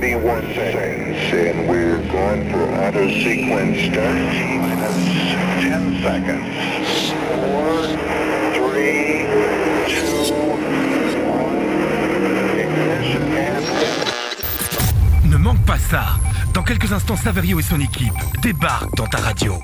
31 seconds, and we're going for auto sequence start minus 10 seconds. 4, 3, 2, 1, ignition and... Ne manque pas ça Dans quelques instants, Saverio et son équipe débarquent dans ta radio.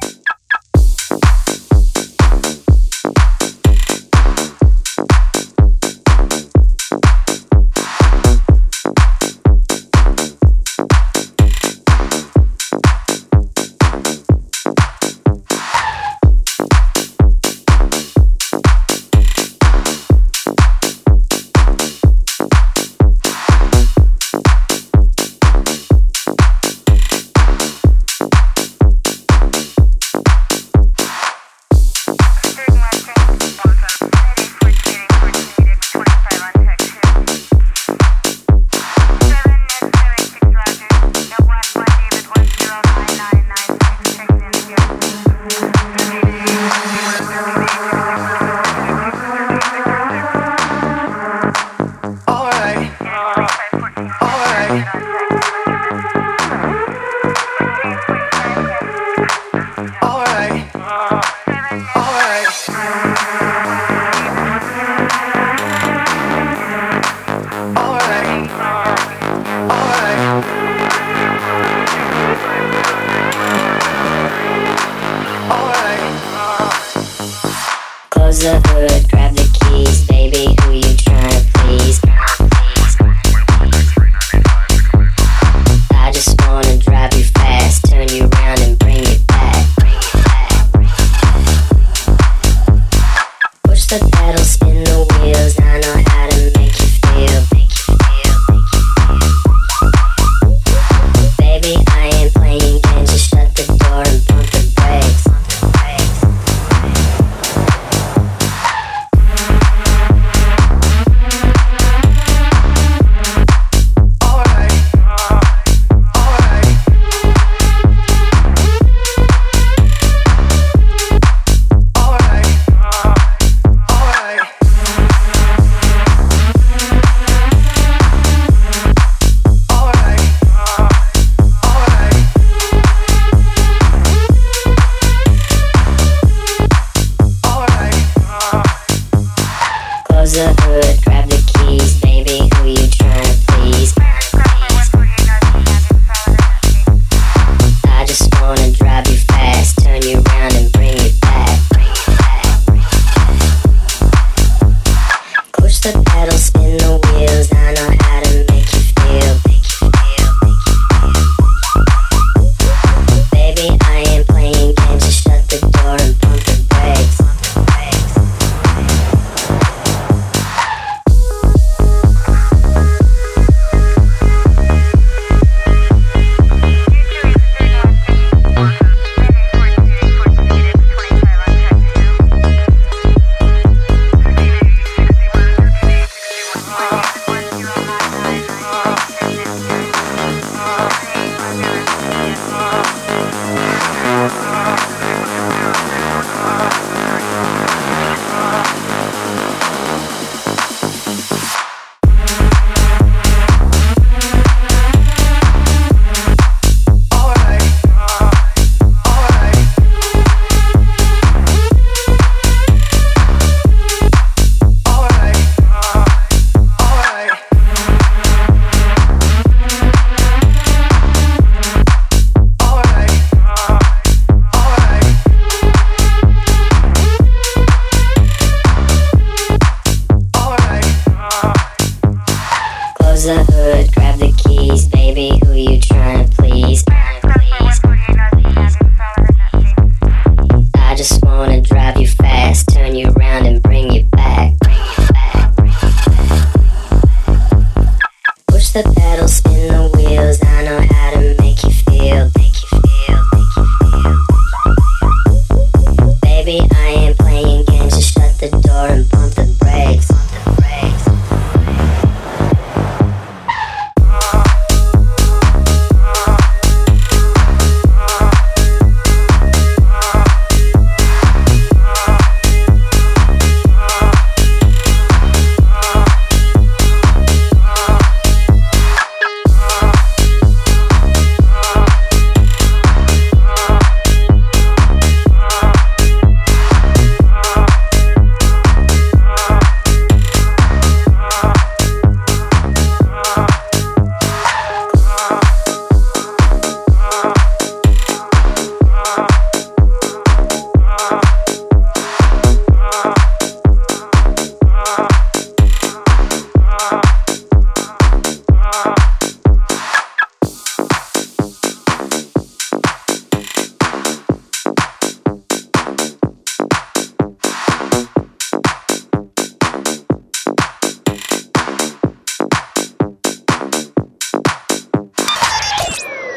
how to spin the wheels, I know how to make you feel.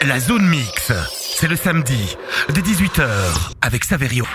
La zone mix, c'est le samedi, dès 18h, avec Saverio.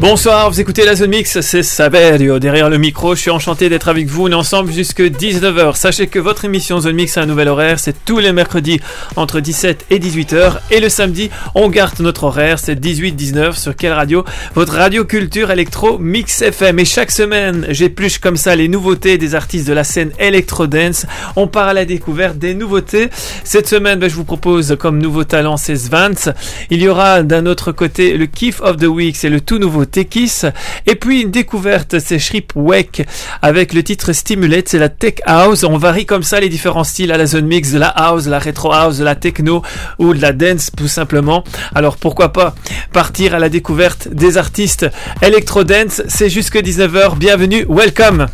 Bonsoir, vous écoutez la Zone Mix, c'est Saverio derrière le micro. Je suis enchanté d'être avec vous. On est ensemble jusque 19h. Sachez que votre émission Zone Mix a un nouvel horaire. C'est tous les mercredis entre 17 et 18h. Et le samedi, on garde notre horaire. C'est 18-19 sur quelle radio? Votre radio culture électro Mix FM. Et chaque semaine, j'épluche comme ça les nouveautés des artistes de la scène Electro Dance. On part à la découverte des nouveautés. Cette semaine, ben, je vous propose comme nouveau talent c'est Svance. Il y aura d'un autre côté le Kiff of the Week. C'est le tout nouveau Tekis. Et puis une découverte, c'est Shrip Wake avec le titre Stimulate, c'est la Tech House. On varie comme ça les différents styles à la zone mix, de la house, la retro house, la techno ou de la dance tout simplement. Alors pourquoi pas partir à la découverte des artistes Electro Dance, c'est jusque 19h. Bienvenue, welcome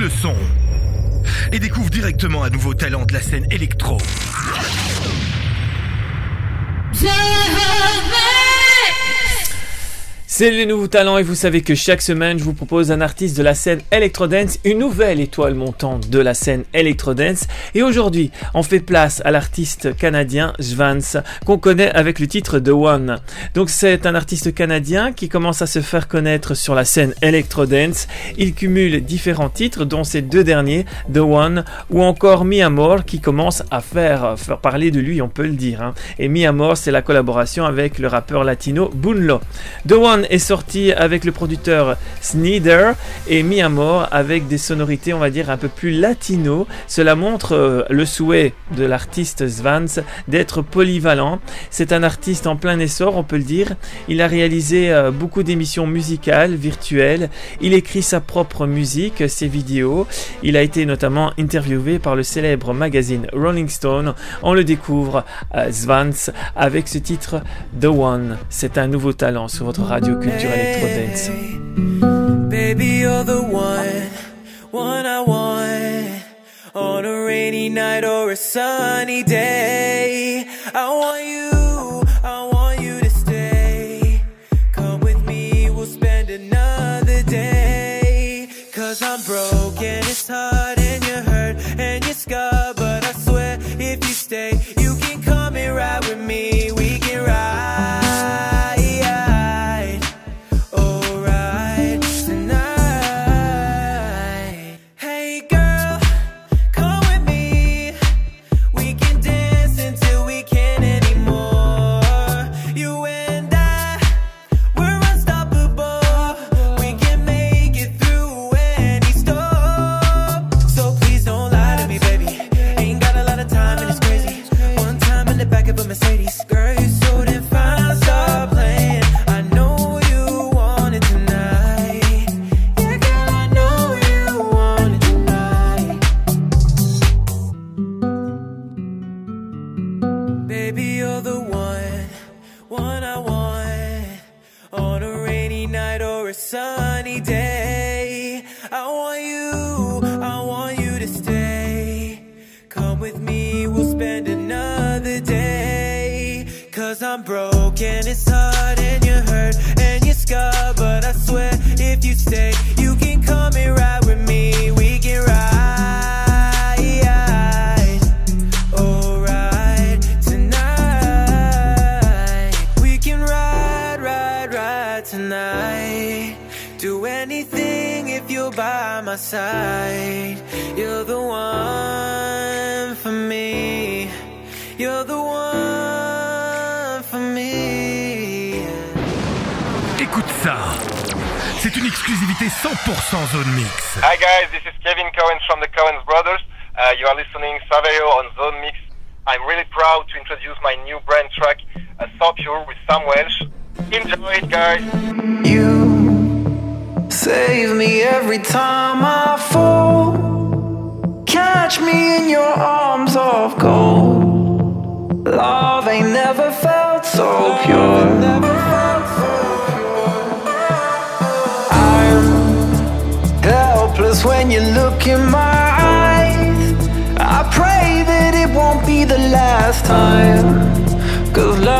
le son et découvre directement un nouveau talent de la scène électro. C'est les nouveaux talents et vous savez que chaque semaine je vous propose un artiste de la scène Electrodance, une nouvelle étoile montante de la scène Electrodance. Et aujourd'hui, on fait place à l'artiste canadien Svans, qu'on connaît avec le titre The One. Donc c'est un artiste canadien qui commence à se faire connaître sur la scène Electrodance. Il cumule différents titres, dont ces deux derniers, The One ou encore Mi Amor, qui commence à faire, faire parler de lui, on peut le dire. hein. Et Mi Amor, c'est la collaboration avec le rappeur latino Bunlo. The One est sorti avec le producteur Sneeder et mis à mort avec des sonorités, on va dire, un peu plus latino. Cela montre euh, le souhait de l'artiste Svans d'être polyvalent. C'est un artiste en plein essor, on peut le dire. Il a réalisé euh, beaucoup d'émissions musicales, virtuelles. Il écrit sa propre musique, ses vidéos. Il a été notamment interviewé par le célèbre magazine Rolling Stone. On le découvre, euh, Svans, avec ce titre The One. C'est un nouveau talent sur votre radio culture Electro Dance. Baby, you're the one, one I want. On a rainy night or a sunny day. I want you, Cause love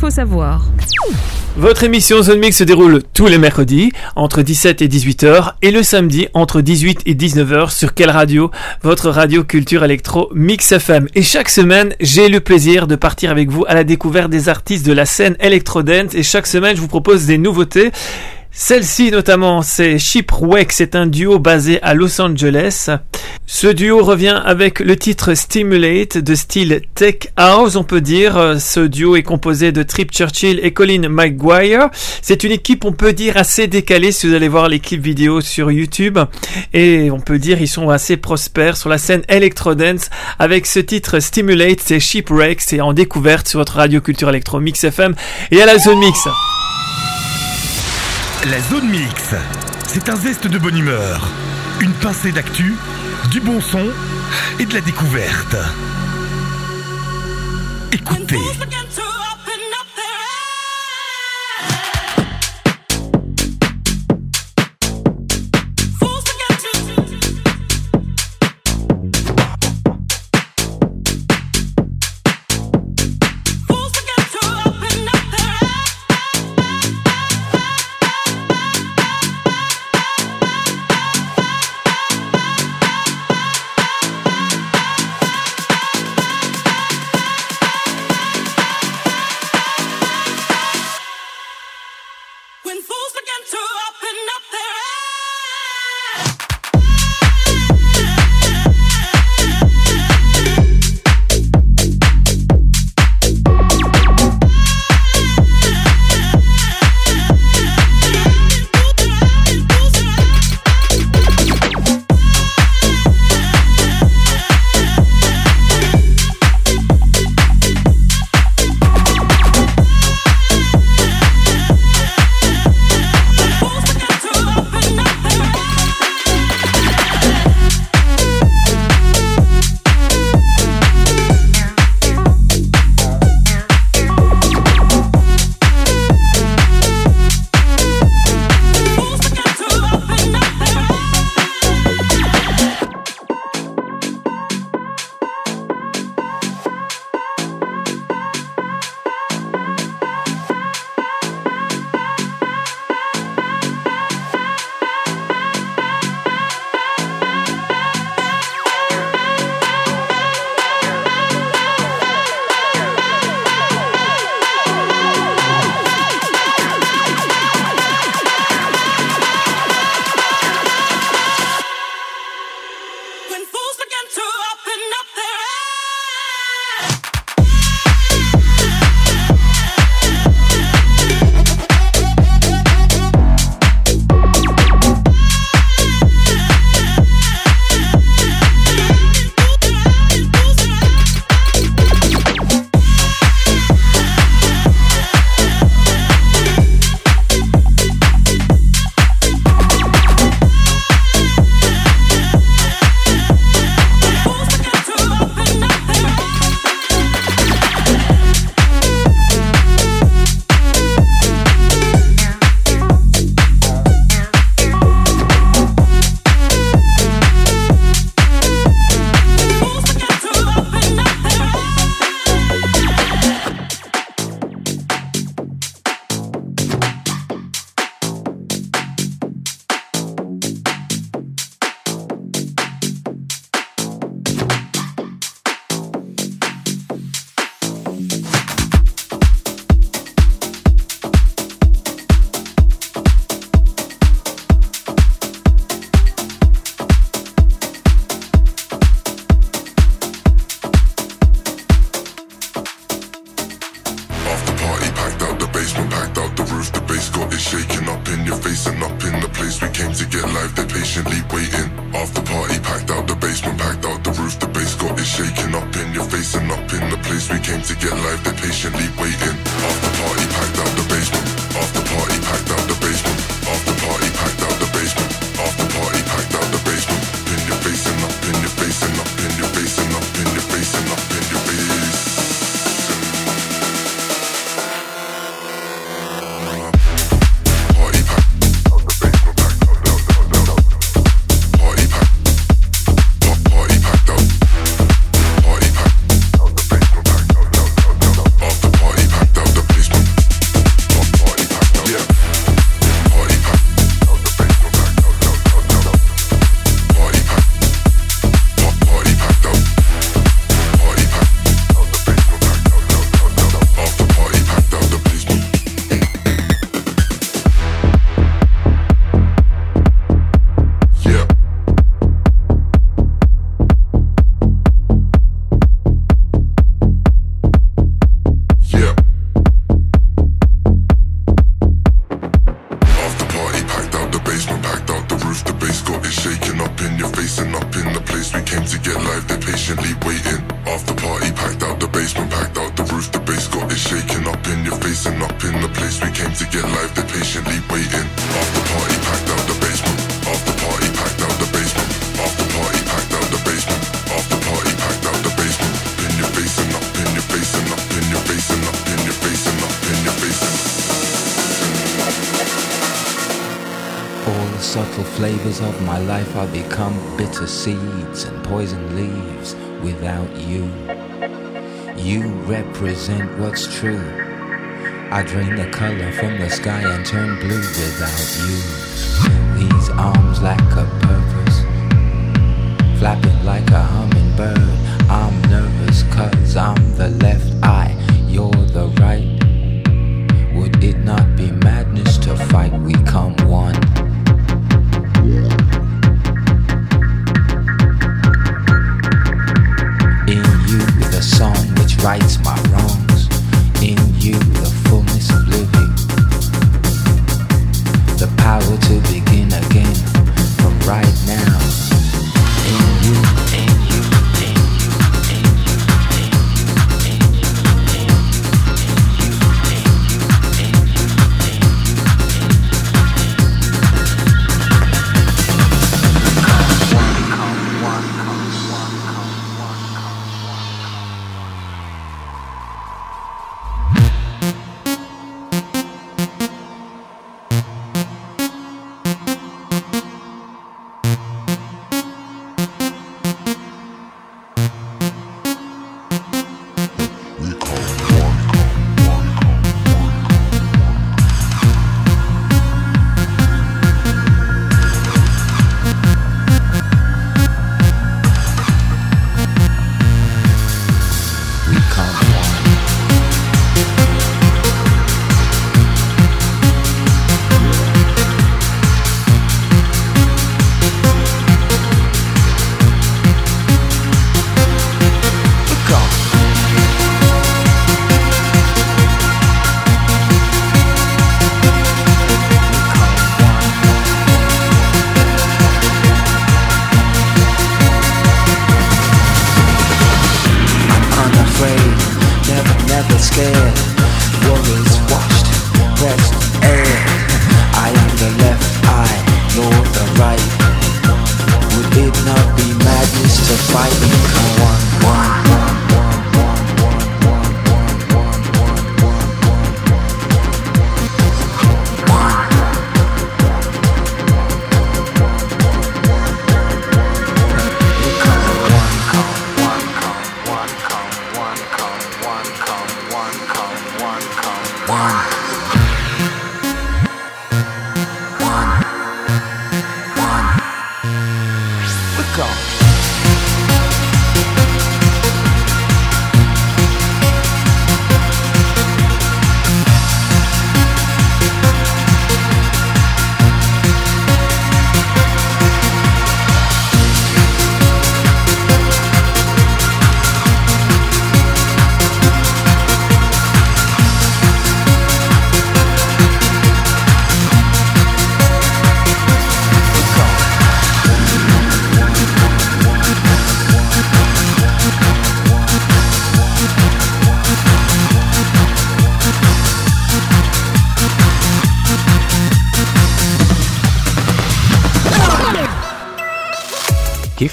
Faut savoir. Votre émission Zone Mix se déroule tous les mercredis entre 17 et 18h et le samedi entre 18 et 19h sur quelle radio? Votre radio culture électro Mix FM. Et chaque semaine, j'ai le plaisir de partir avec vous à la découverte des artistes de la scène électro-dance et chaque semaine, je vous propose des nouveautés. Celle-ci notamment, c'est Shipwreck, c'est un duo basé à Los Angeles. Ce duo revient avec le titre Stimulate de style Tech House, on peut dire. Ce duo est composé de Trip Churchill et Colin McGuire. C'est une équipe, on peut dire, assez décalée si vous allez voir les clips vidéo sur YouTube. Et on peut dire, ils sont assez prospères sur la scène electro-dance. Avec ce titre Stimulate, c'est Shipwreck, c'est en découverte sur votre radio culture électro Mix FM et à la zone mix. La zone mix, c'est un zeste de bonne humeur, une pincée d'actu, du bon son et de la découverte. Écoutez. flavors of my life, are become bitter seeds and poison leaves without you. You represent what's true. I drain the color from the sky and turn blue without you. These arms lack a purpose, flapping like a hummingbird. I'm nervous cause I'm the left eye.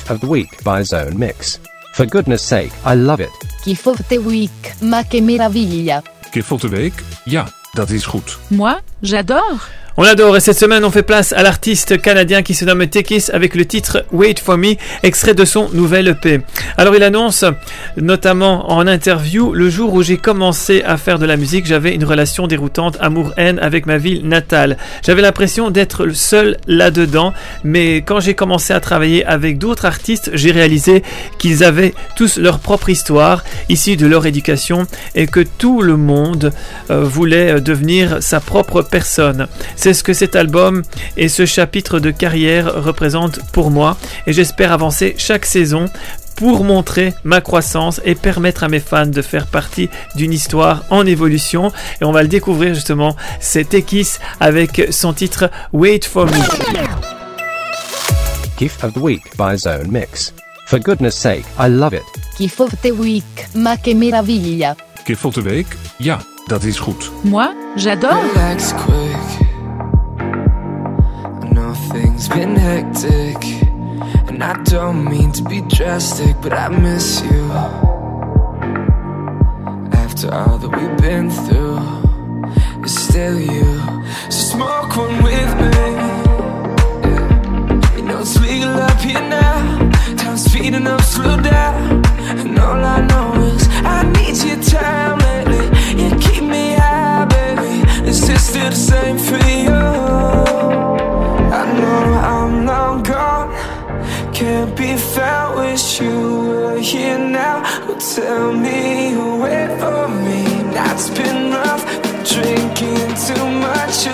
Of the Week by Zone Mix. For goodness sake, I love it. Kiff of the Week, ma che meraviglia. Gift of the Week? Ja, dat is goed. Moi, j'adore. On l'adore et cette semaine on fait place à l'artiste canadien qui se nomme Tekis avec le titre Wait for Me, extrait de son nouvel EP. Alors il annonce notamment en interview le jour où j'ai commencé à faire de la musique, j'avais une relation déroutante amour-haine avec ma ville natale. J'avais l'impression d'être seul là-dedans, mais quand j'ai commencé à travailler avec d'autres artistes, j'ai réalisé qu'ils avaient tous leur propre histoire, issue de leur éducation et que tout le monde euh, voulait devenir sa propre personne. Ce que cet album et ce chapitre de carrière représentent pour moi et j'espère avancer chaque saison pour montrer ma croissance et permettre à mes fans de faire partie d'une histoire en évolution. Et on va le découvrir justement, c'est Ekis avec son titre Wait for Me. Gift of the Week by Zone Mix. For goodness sake, I love it. Kiff of the Week, ma che meraviglia. Gift of the Week? Ja, dat is goed. Moi, j'adore. Relax quick. I know things been hectic, and I don't mean to be drastic, but I miss you. After all that we've been through, it's still you. So smoke one with me. Yeah. You know it's legal up here now. Time's speeding up, slow down. And all I know is I need your time lately. You keep me high, baby. Is this still the same for you? Can't be found. Wish you were here now. Well, tell me wait for me. That's been rough. Drinking too much,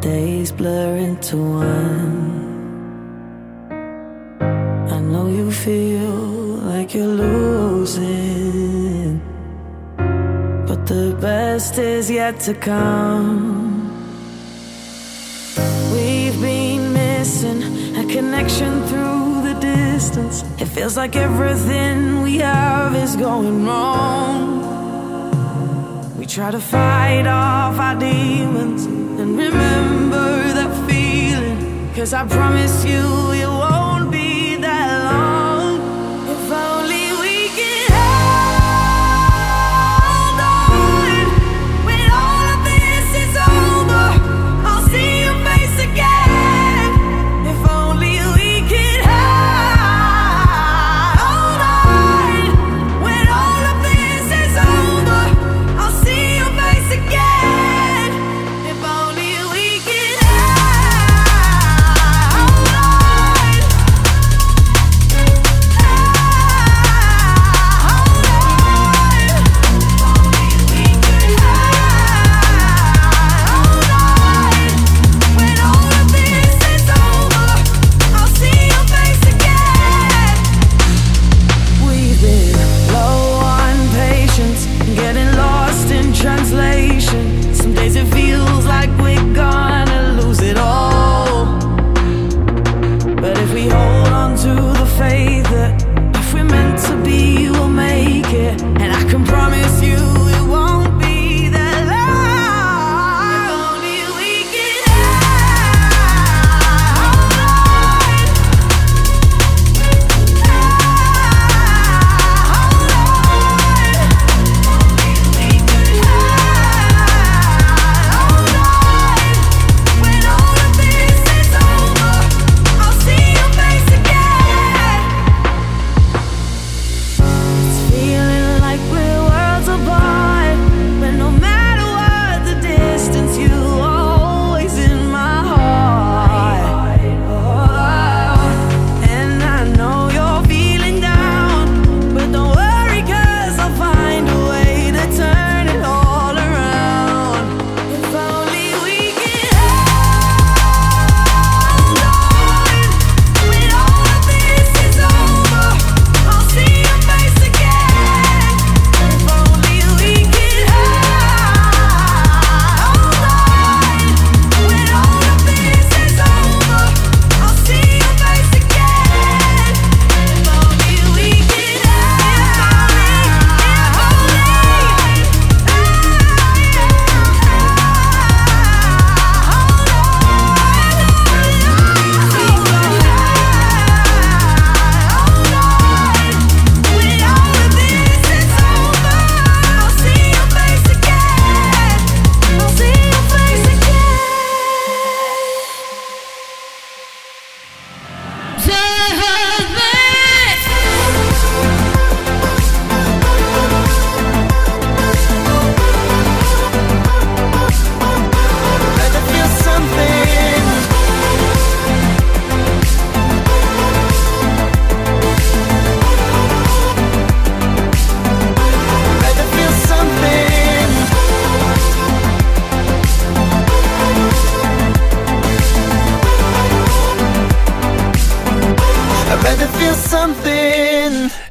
days blur into one, I know you feel like you're losing, but the best is yet to come. We've been missing a connection through the distance. It feels like everything we have is going wrong. We try to fight off our demons remember that feeling. Cause I promise you, it won't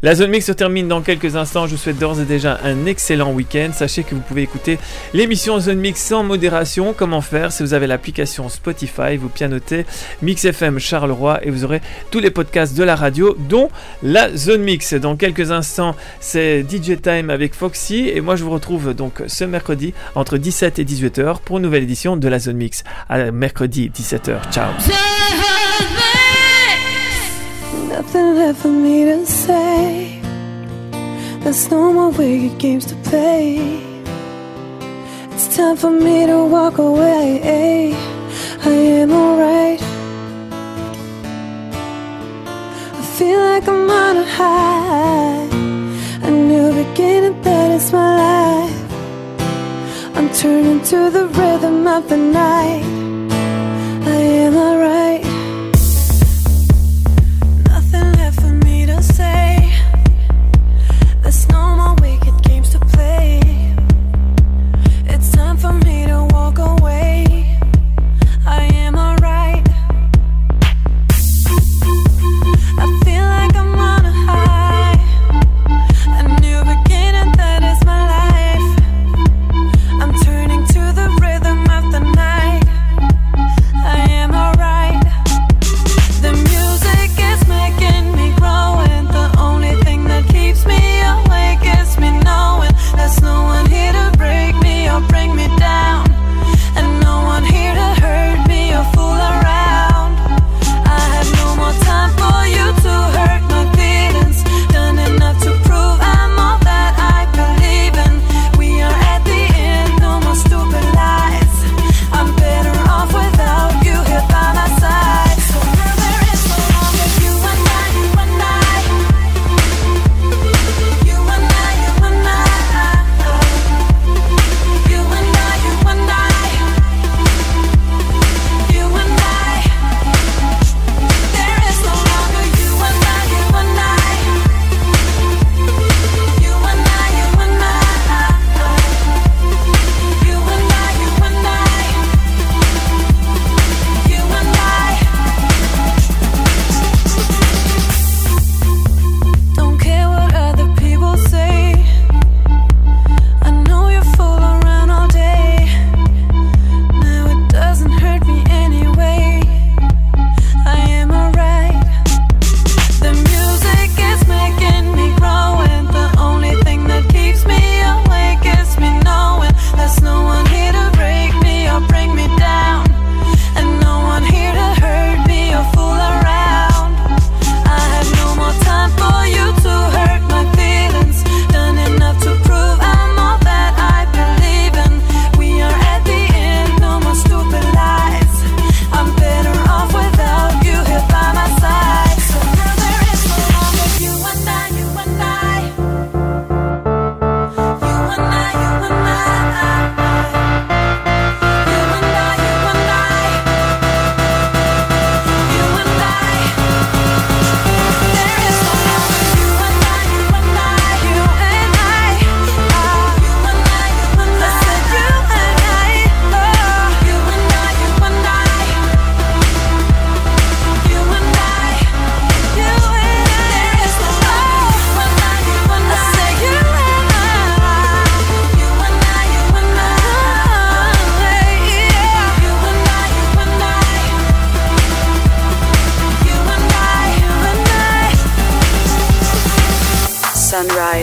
La zone mix se termine dans quelques instants. Je vous souhaite d'ores et déjà un excellent week-end. Sachez que vous pouvez écouter l'émission Zone Mix sans modération. Comment faire? Si vous avez l'application Spotify, vous pianotez Mix FM Charleroi et vous aurez tous les podcasts de la radio, dont la Zone Mix. Dans quelques instants, c'est DJ Time avec Foxy et moi je vous retrouve donc ce mercredi entre 17 et 18h pour une nouvelle édition de la Zone Mix. À mercredi 17h. Ciao. Nothing left for me to say. There's no more wicked games to play. It's time for me to walk away. I am alright. I feel like I'm on a high. A new beginning, that is my life. I'm turning to the rhythm of the night. I am alright.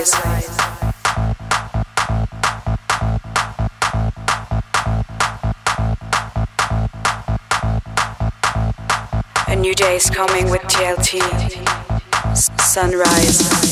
Sunrise. A new day is coming with TLT. Sunrise.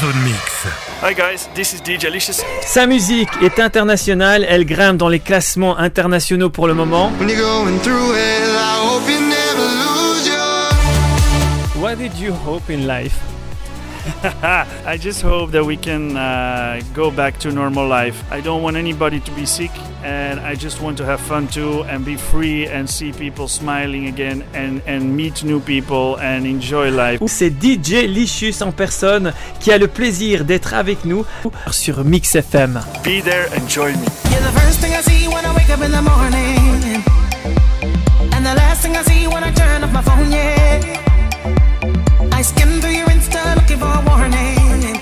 Zone mix. Hi guys, this is DJ Licious. Sa musique est internationale, elle grimpe dans les classements internationaux pour le moment. What did you hope in life? I just hope that we can uh, go back to normal life. I don't want anybody to be sick, and I just want to have fun too and be free and see people smiling again and, and meet new people and enjoy life. C'est DJ Licious en personne qui a le plaisir d'être avec nous sur Mix FM. Be there and join me. You're the first thing I see when I wake up in the morning. And the last thing I see when I turn off my phone, yeah. I skim looking for a warning.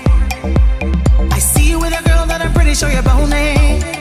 I see you with a girl that I'm pretty sure you're boning.